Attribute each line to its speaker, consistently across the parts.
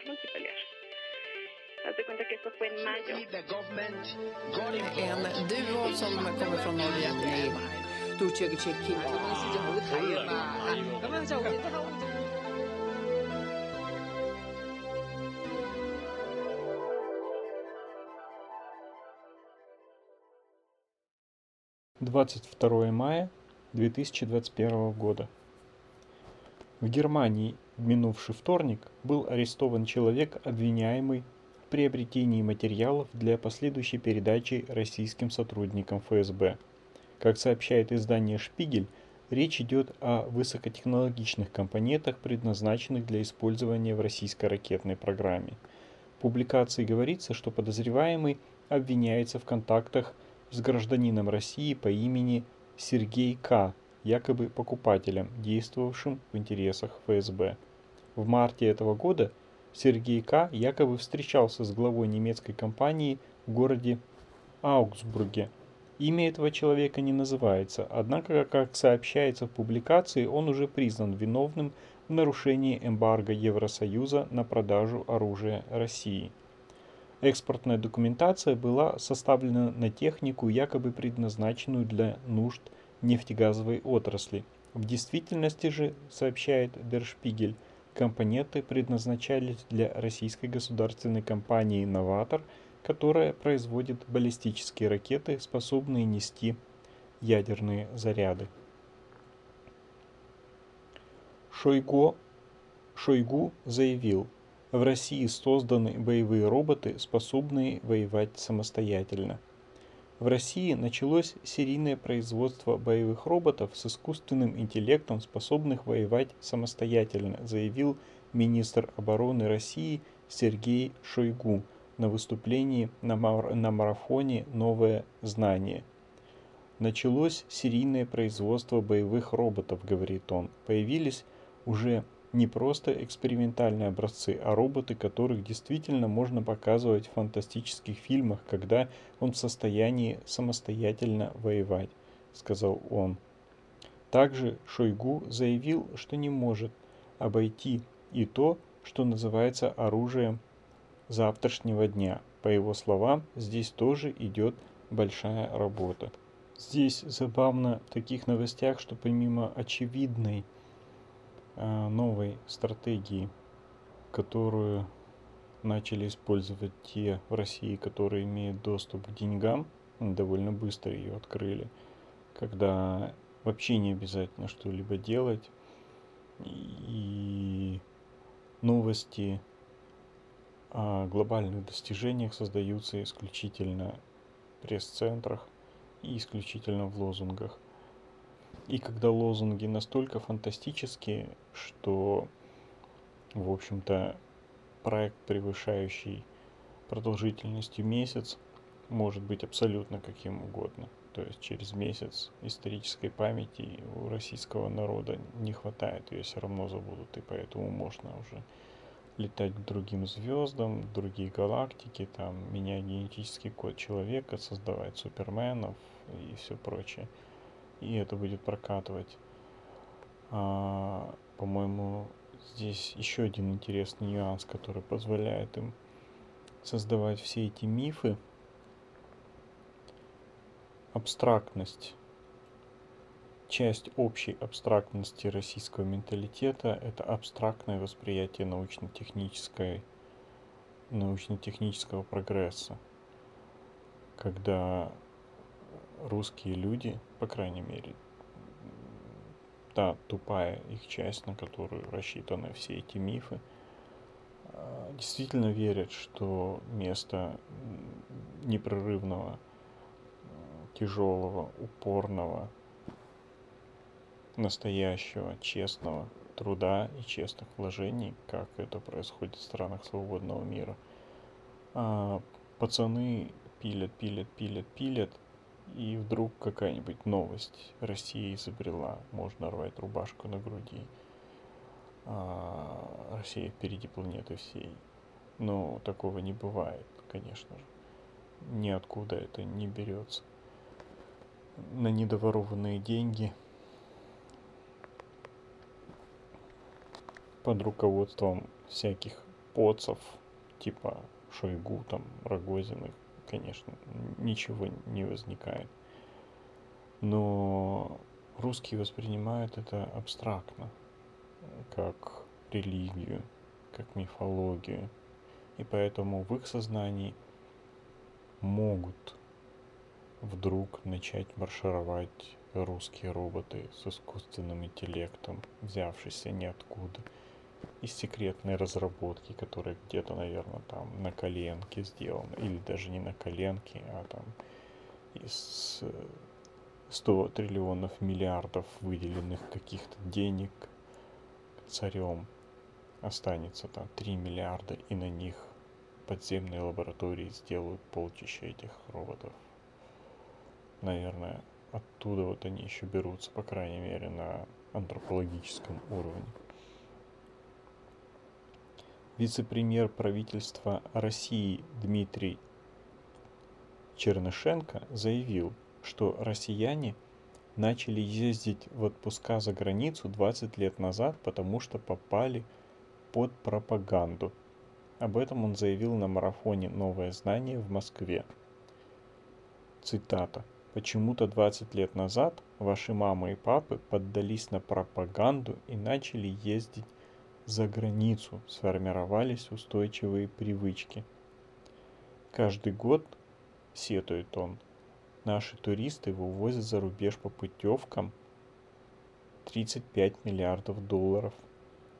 Speaker 1: nosotros multipelear. Haz de cuenta que esto fue en mayo.
Speaker 2: En duo som kommer från Norge. Nej. Storköket
Speaker 3: Двадцать второе мая 2021 года. В Германии минувший вторник был арестован человек, обвиняемый в приобретении материалов для последующей передачи российским сотрудникам ФСБ. Как сообщает издание «Шпигель», речь идет о высокотехнологичных компонентах, предназначенных для использования в российской ракетной программе. В публикации говорится, что подозреваемый обвиняется в контактах с гражданином России по имени Сергей К., якобы покупателем, действовавшим в интересах ФСБ. В марте этого года Сергей К. якобы встречался с главой немецкой компании в городе Аугсбурге. Имя этого человека не называется, однако, как сообщается в публикации, он уже признан виновным в нарушении эмбарго Евросоюза на продажу оружия России. Экспортная документация была составлена на технику, якобы предназначенную для нужд нефтегазовой отрасли. В действительности же, сообщает Дершпигель, компоненты предназначались для российской государственной компании «Новатор», которая производит баллистические ракеты, способные нести ядерные заряды. Шойгу, Шойгу заявил, в России созданы боевые роботы, способные воевать самостоятельно – в России началось серийное производство боевых роботов с искусственным интеллектом, способных воевать самостоятельно, заявил министр обороны России Сергей Шойгу на выступлении на, мар- на марафоне «Новое знание». Началось серийное производство боевых роботов, говорит он. Появились уже не просто экспериментальные образцы, а роботы, которых действительно можно показывать в фантастических фильмах, когда он в состоянии самостоятельно воевать, сказал он. Также Шойгу заявил, что не может обойти и то, что называется оружием завтрашнего дня. По его словам, здесь тоже идет большая работа. Здесь забавно в таких новостях, что помимо очевидной новой стратегии, которую начали использовать те в России, которые имеют доступ к деньгам, довольно быстро ее открыли, когда вообще не обязательно что-либо делать, и новости о глобальных достижениях создаются исключительно в пресс-центрах и исключительно в лозунгах – и когда лозунги настолько фантастические, что, в общем-то, проект, превышающий продолжительностью месяц, может быть абсолютно каким угодно. То есть через месяц исторической памяти у российского народа не хватает, ее все равно забудут, и поэтому можно уже летать к другим звездам, другие галактики, там, менять генетический код человека, создавать суперменов и все прочее и это будет прокатывать. А, по-моему, здесь еще один интересный нюанс, который позволяет им создавать все эти мифы. Абстрактность. Часть общей абстрактности российского менталитета – это абстрактное восприятие научно-технической, научно-технического прогресса. Когда русские люди, по крайней мере, та тупая их часть, на которую рассчитаны все эти мифы, а, действительно верят, что место непрерывного, тяжелого, упорного, настоящего, честного труда и честных вложений, как это происходит в странах свободного мира. А пацаны пилят, пилят, пилят, пилят, и вдруг какая-нибудь новость. Россия изобрела, можно рвать рубашку на груди. А, Россия впереди планеты всей. Но такого не бывает, конечно же. Ниоткуда это не берется. На недоворованные деньги под руководством всяких поцев, типа Шойгу, там, Рогозиных, конечно, ничего не возникает. Но русские воспринимают это абстрактно, как религию, как мифологию. И поэтому в их сознании могут вдруг начать маршировать русские роботы с искусственным интеллектом, взявшиеся ниоткуда, из секретной разработки, которая где-то, наверное, там на коленке сделана, или даже не на коленке, а там из 100 триллионов миллиардов выделенных каких-то денег царем останется там 3 миллиарда, и на них подземные лаборатории сделают полчища этих роботов. Наверное, оттуда вот они еще берутся, по крайней мере, на антропологическом уровне. Вице-премьер правительства России Дмитрий Чернышенко заявил, что россияне начали ездить в отпуска за границу 20 лет назад, потому что попали под пропаганду – об этом он заявил на марафоне «Новое знание» в Москве. Цитата. «Почему-то 20 лет назад ваши мамы и папы поддались на пропаганду и начали ездить за границу, сформировались устойчивые привычки. Каждый год, сетует он, наши туристы вывозят за рубеж по путевкам 35 миллиардов долларов.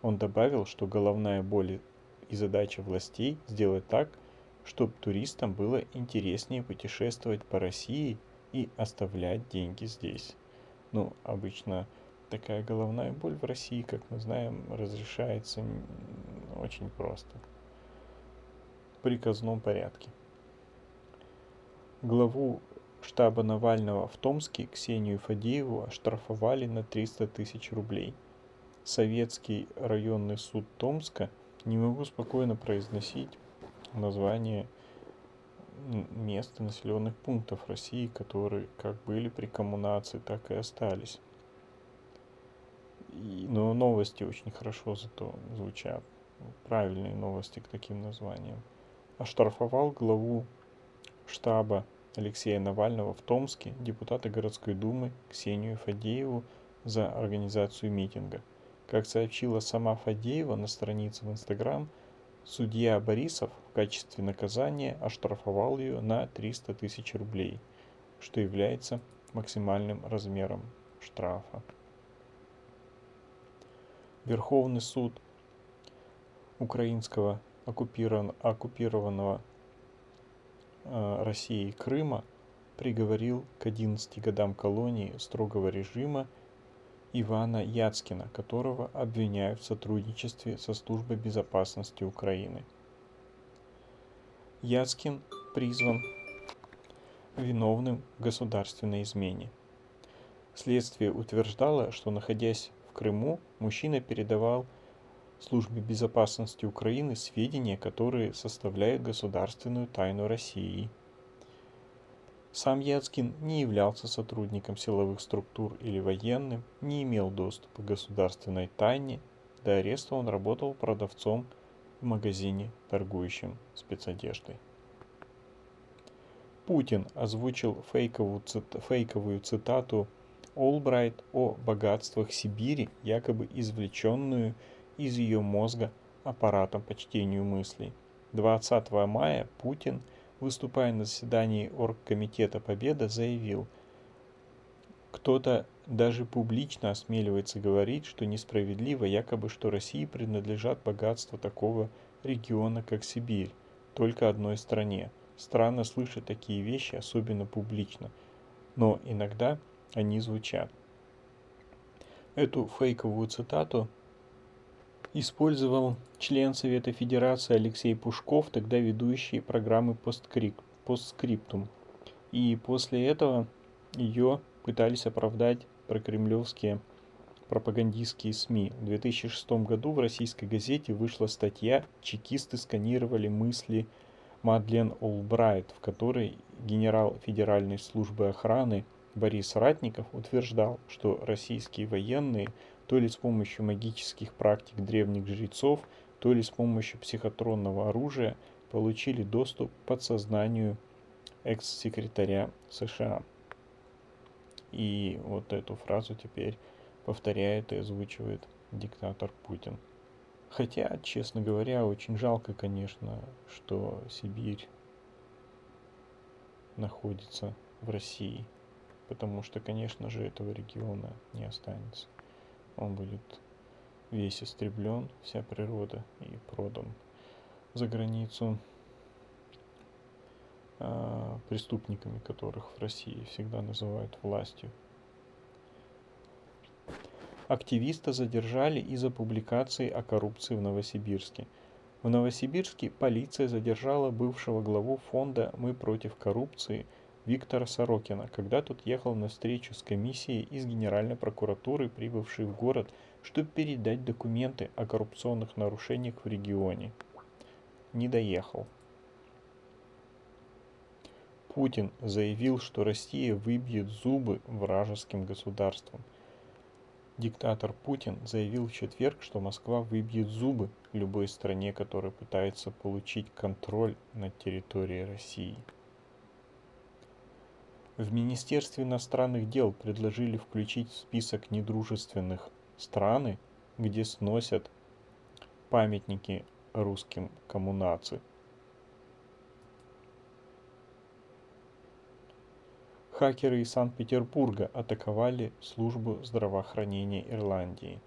Speaker 3: Он добавил, что головная боль и задача властей сделать так, чтобы туристам было интереснее путешествовать по России и оставлять деньги здесь. Ну, обычно такая головная боль в России, как мы знаем, разрешается очень просто. В приказном порядке. Главу штаба Навального в Томске Ксению Фадееву оштрафовали на 300 тысяч рублей. Советский районный суд Томска – не могу спокойно произносить название мест населенных пунктов России, которые как были при коммунации, так и остались. И, но новости очень хорошо зато звучат. Правильные новости к таким названиям. Оштрафовал главу штаба Алексея Навального в Томске депутата городской думы Ксению Фадееву за организацию митинга – как сообщила сама Фадеева на странице в Инстаграм, судья Борисов в качестве наказания оштрафовал ее на 300 тысяч рублей, что является максимальным размером штрафа. Верховный суд украинского оккупированного э, Россией Крыма приговорил к 11 годам колонии строгого режима Ивана Яцкина, которого обвиняют в сотрудничестве со Службой безопасности Украины. Яцкин призван виновным в государственной измене. Следствие утверждало, что находясь в Крыму, мужчина передавал Службе безопасности Украины сведения, которые составляют государственную тайну России – сам Яцкин не являлся сотрудником силовых структур или военным, не имел доступа к государственной тайне. До ареста он работал продавцом в магазине, торгующем спецодеждой. Путин озвучил фейковую, фейковую цитату Олбрайт о богатствах Сибири, якобы извлеченную из ее мозга аппаратом по чтению мыслей. 20 мая Путин – выступая на заседании Оргкомитета Победа, заявил, кто-то даже публично осмеливается говорить, что несправедливо якобы, что России принадлежат богатства такого региона, как Сибирь, только одной стране. Странно слышать такие вещи, особенно публично, но иногда они звучат. Эту фейковую цитату использовал член Совета Федерации Алексей Пушков, тогда ведущий программы постскриптум. И после этого ее пытались оправдать прокремлевские пропагандистские СМИ. В 2006 году в российской газете вышла статья «Чекисты сканировали мысли Мадлен Олбрайт», в которой генерал Федеральной службы охраны Борис Ратников утверждал, что российские военные – то ли с помощью магических практик древних жрецов, то ли с помощью психотронного оружия, получили доступ к подсознанию экс-секретаря США. И вот эту фразу теперь повторяет и озвучивает диктатор Путин. Хотя, честно говоря, очень жалко, конечно, что Сибирь находится в России, потому что, конечно же, этого региона не останется. Он будет весь истреблен, вся природа и продан за границу э, преступниками, которых в России всегда называют властью. Активиста задержали из-за публикации о коррупции в Новосибирске. В Новосибирске полиция задержала бывшего главу фонда «Мы против коррупции» Виктора Сорокина, когда тот ехал на встречу с комиссией из Генеральной прокуратуры, прибывшей в город, чтобы передать документы о коррупционных нарушениях в регионе. Не доехал. Путин заявил, что Россия выбьет зубы вражеским государствам – Диктатор Путин заявил в четверг, что Москва выбьет зубы любой стране, которая пытается получить контроль над территорией России. В Министерстве иностранных дел предложили включить в список недружественных страны, где сносят памятники русским коммунации – Хакеры из Санкт-Петербурга атаковали службу здравоохранения Ирландии.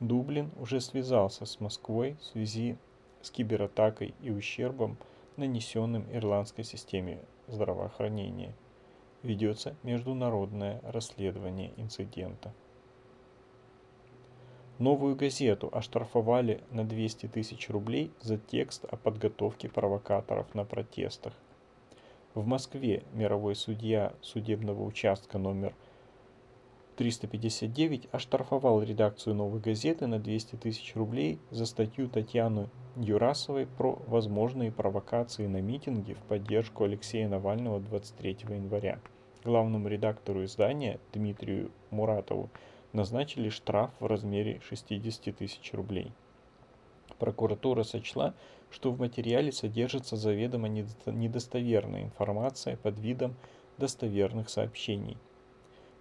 Speaker 3: Дублин уже связался с Москвой в связи с кибератакой и ущербом, нанесенным ирландской системе здравоохранения. Ведется международное расследование инцидента. Новую газету оштрафовали на 200 тысяч рублей за текст о подготовке провокаторов на протестах. В Москве мировой судья судебного участка номер 359 оштрафовал редакцию «Новой газеты» на 200 тысяч рублей за статью Татьяны Юрасовой про возможные провокации на митинге в поддержку Алексея Навального 23 января. Главному редактору издания Дмитрию Муратову назначили штраф в размере 60 тысяч рублей. Прокуратура сочла, что в материале содержится заведомо недостоверная информация под видом достоверных сообщений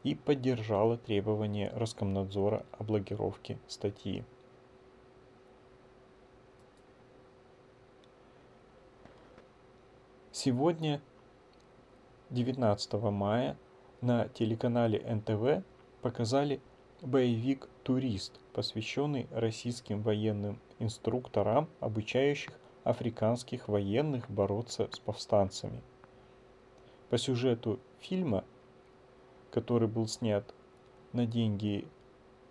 Speaker 3: и поддержала требования Роскомнадзора о блокировке статьи. Сегодня, 19 мая, на телеканале НТВ показали боевик «Турист», посвященный российским военным инструкторам, обучающих африканских военных бороться с повстанцами. По сюжету фильма, который был снят на деньги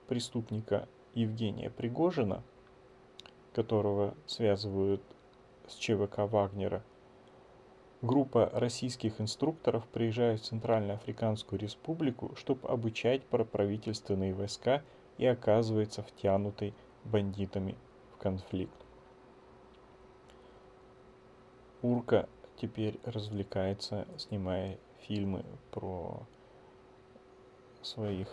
Speaker 3: преступника Евгения Пригожина, которого связывают с ЧВК Вагнера, группа российских инструкторов приезжает в Центральноафриканскую республику, чтобы обучать проправительственные войска и оказывается втянутой бандитами конфликт. Урка теперь развлекается, снимая фильмы про своих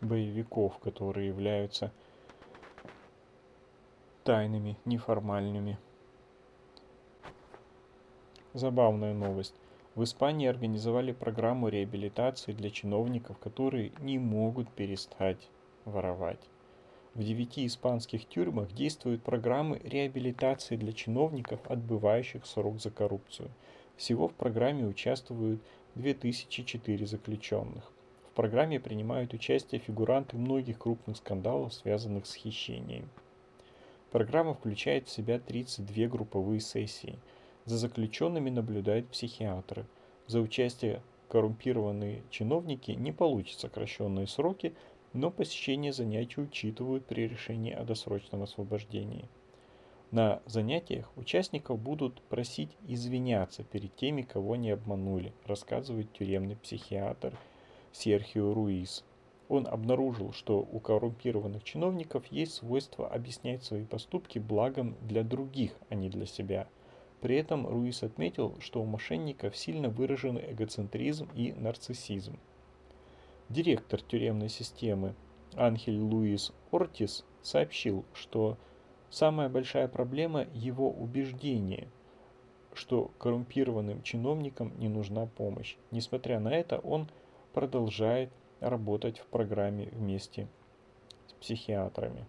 Speaker 3: боевиков, которые являются тайными, неформальными. Забавная новость. В Испании организовали программу реабилитации для чиновников, которые не могут перестать воровать. В девяти испанских тюрьмах действуют программы реабилитации для чиновников, отбывающих срок за коррупцию. Всего в программе участвуют 2004 заключенных. В программе принимают участие фигуранты многих крупных скандалов, связанных с хищением. Программа включает в себя 32 групповые сессии. За заключенными наблюдают психиатры. За участие коррумпированные чиновники не получат сокращенные сроки, но посещение занятий учитывают при решении о досрочном освобождении. На занятиях участников будут просить извиняться перед теми, кого не обманули, рассказывает тюремный психиатр Серхио Руис. Он обнаружил, что у коррумпированных чиновников есть свойство объяснять свои поступки благом для других, а не для себя. При этом Руис отметил, что у мошенников сильно выражены эгоцентризм и нарциссизм. Директор тюремной системы Анхель Луис Ортис сообщил, что самая большая проблема его убеждение, что коррумпированным чиновникам не нужна помощь. Несмотря на это, он продолжает работать в программе вместе с психиатрами.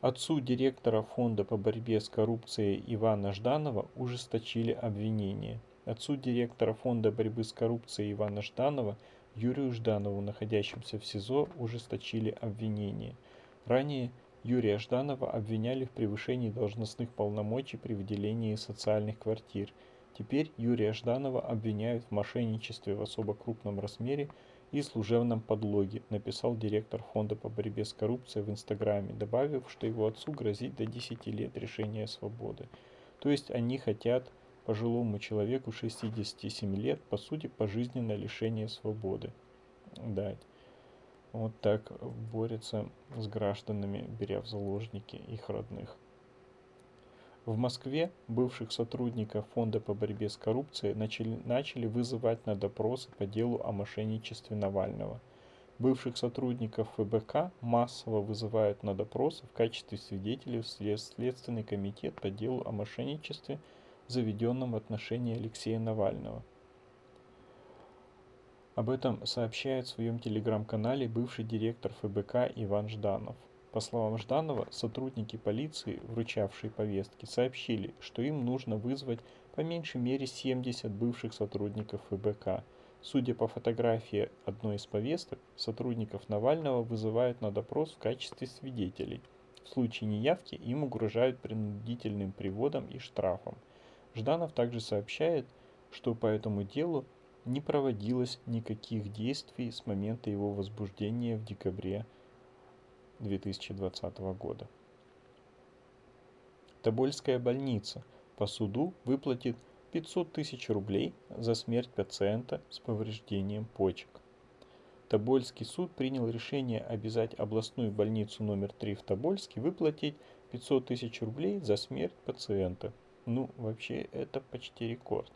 Speaker 3: Отцу директора Фонда по борьбе с коррупцией Ивана Жданова ужесточили обвинения. Отцу директора Фонда борьбы с коррупцией Ивана Жданова Юрию Жданову, находящемуся в СИЗО, ужесточили обвинения. Ранее Юрия Жданова обвиняли в превышении должностных полномочий при выделении социальных квартир – Теперь Юрия Жданова обвиняют в мошенничестве в особо крупном размере и служебном подлоге, написал директор Фонда по борьбе с коррупцией в Инстаграме, добавив, что его отцу грозит до 10 лет решения свободы. То есть они хотят пожилому человеку 67 лет, по сути, пожизненное лишение свободы дать. Вот так борется с гражданами, беря в заложники их родных. В Москве бывших сотрудников Фонда по борьбе с коррупцией начали, начали вызывать на допросы по делу о мошенничестве Навального. Бывших сотрудников ФБК массово вызывают на допросы в качестве свидетелей в Следственный комитет по делу о мошенничестве, заведенном в отношении Алексея Навального. Об этом сообщает в своем телеграм-канале бывший директор ФБК Иван Жданов. По словам Жданова, сотрудники полиции, вручавшие повестки, сообщили, что им нужно вызвать по меньшей мере 70 бывших сотрудников ФБК. Судя по фотографии одной из повесток, сотрудников Навального вызывают на допрос в качестве свидетелей. В случае неявки им угрожают принудительным приводом и штрафом. Жданов также сообщает, что по этому делу не проводилось никаких действий с момента его возбуждения в декабре 2020 года. Тобольская больница по суду выплатит 500 тысяч рублей за смерть пациента с повреждением почек. Тобольский суд принял решение обязать областную больницу номер 3 в Тобольске выплатить 500 тысяч рублей за смерть пациента. Ну, вообще, это почти рекорд.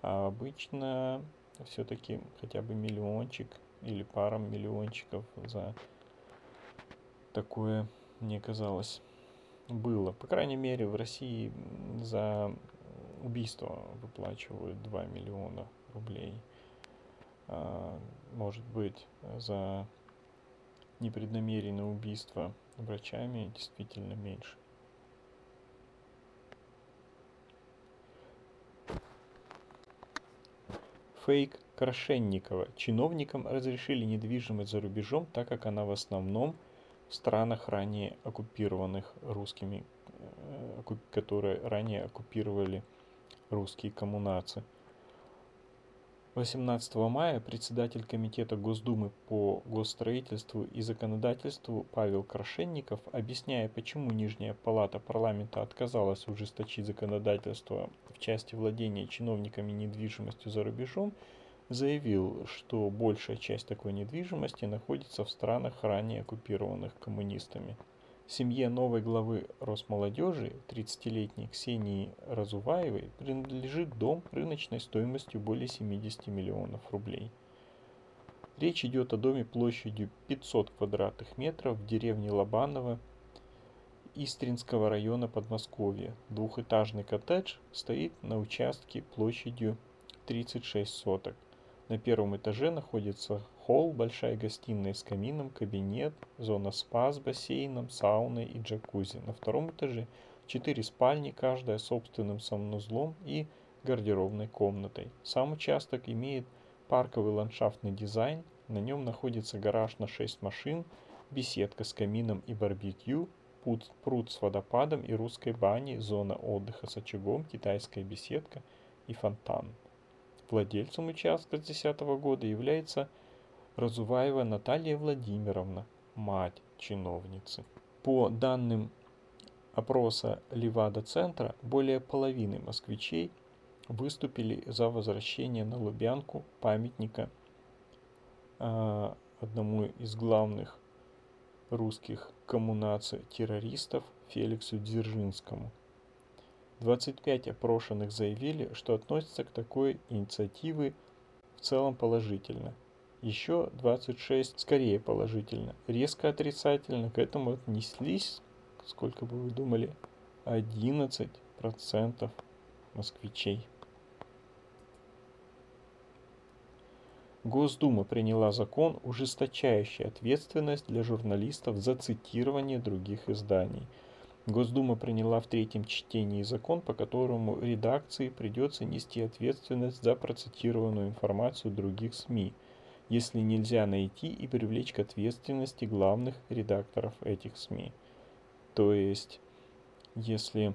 Speaker 3: А обычно все-таки хотя бы миллиончик или пара миллиончиков за такое, мне казалось, было. По крайней мере, в России за убийство выплачивают 2 миллиона рублей. А, может быть, за непреднамеренное убийство врачами действительно меньше. Фейк Крашенникова. Чиновникам разрешили недвижимость за рубежом, так как она в основном – странах, ранее оккупированных русскими, э, которые ранее оккупировали русские коммунации. 18 мая председатель Комитета Госдумы по госстроительству и законодательству Павел Крашенников, объясняя, почему Нижняя палата парламента отказалась ужесточить законодательство в части владения чиновниками недвижимостью за рубежом, заявил, что большая часть такой недвижимости находится в странах, ранее оккупированных коммунистами. Семье новой главы Росмолодежи, 30-летней Ксении Разуваевой, принадлежит дом рыночной стоимостью более 70 миллионов рублей. Речь идет о доме площадью 500 квадратных метров в деревне Лобаново Истринского района Подмосковья. Двухэтажный коттедж стоит на участке площадью 36 соток. На первом этаже находится холл, большая гостиная с камином, кабинет, зона спа с бассейном, сауной и джакузи. На втором этаже четыре спальни, каждая собственным санузлом и гардеробной комнатой. Сам участок имеет парковый ландшафтный дизайн, на нем находится гараж на 6 машин, беседка с камином и барбекю, пруд с водопадом и русской баней, зона отдыха с очагом, китайская беседка и фонтан. Владельцем участка с 2010 года является Разуваева Наталья Владимировна, мать чиновницы. По данным опроса Левада-центра, более половины москвичей выступили за возвращение на Лубянку памятника э, одному из главных русских коммунаций террористов Феликсу Дзержинскому – 25 опрошенных заявили, что относятся к такой инициативе в целом положительно. еще 26 скорее положительно. Резко отрицательно к этому отнеслись, сколько бы вы думали, 11% москвичей. Госдума приняла закон, ужесточающий ответственность для журналистов за цитирование других изданий. Госдума приняла в третьем чтении закон, по которому редакции придется нести ответственность за процитированную информацию других СМИ, если нельзя найти и привлечь к ответственности главных редакторов этих СМИ. То есть, если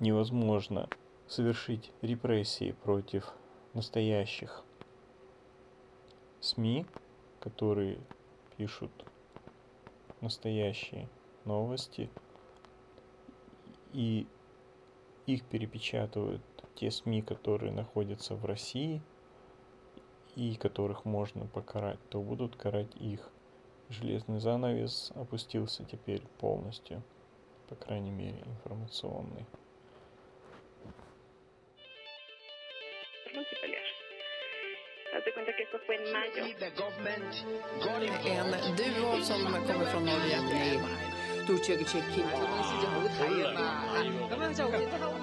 Speaker 3: невозможно совершить репрессии против настоящих СМИ, которые пишут настоящие новости, и их перепечатывают те СМИ, которые находятся в России и которых можно покарать, то будут карать их. Железный занавес опустился теперь полностью, по крайней мере, информационный.
Speaker 1: Haz de cuenta que eso fue en mayo.
Speaker 2: En duo som kommer från Norge. Nej. 都这个 check in.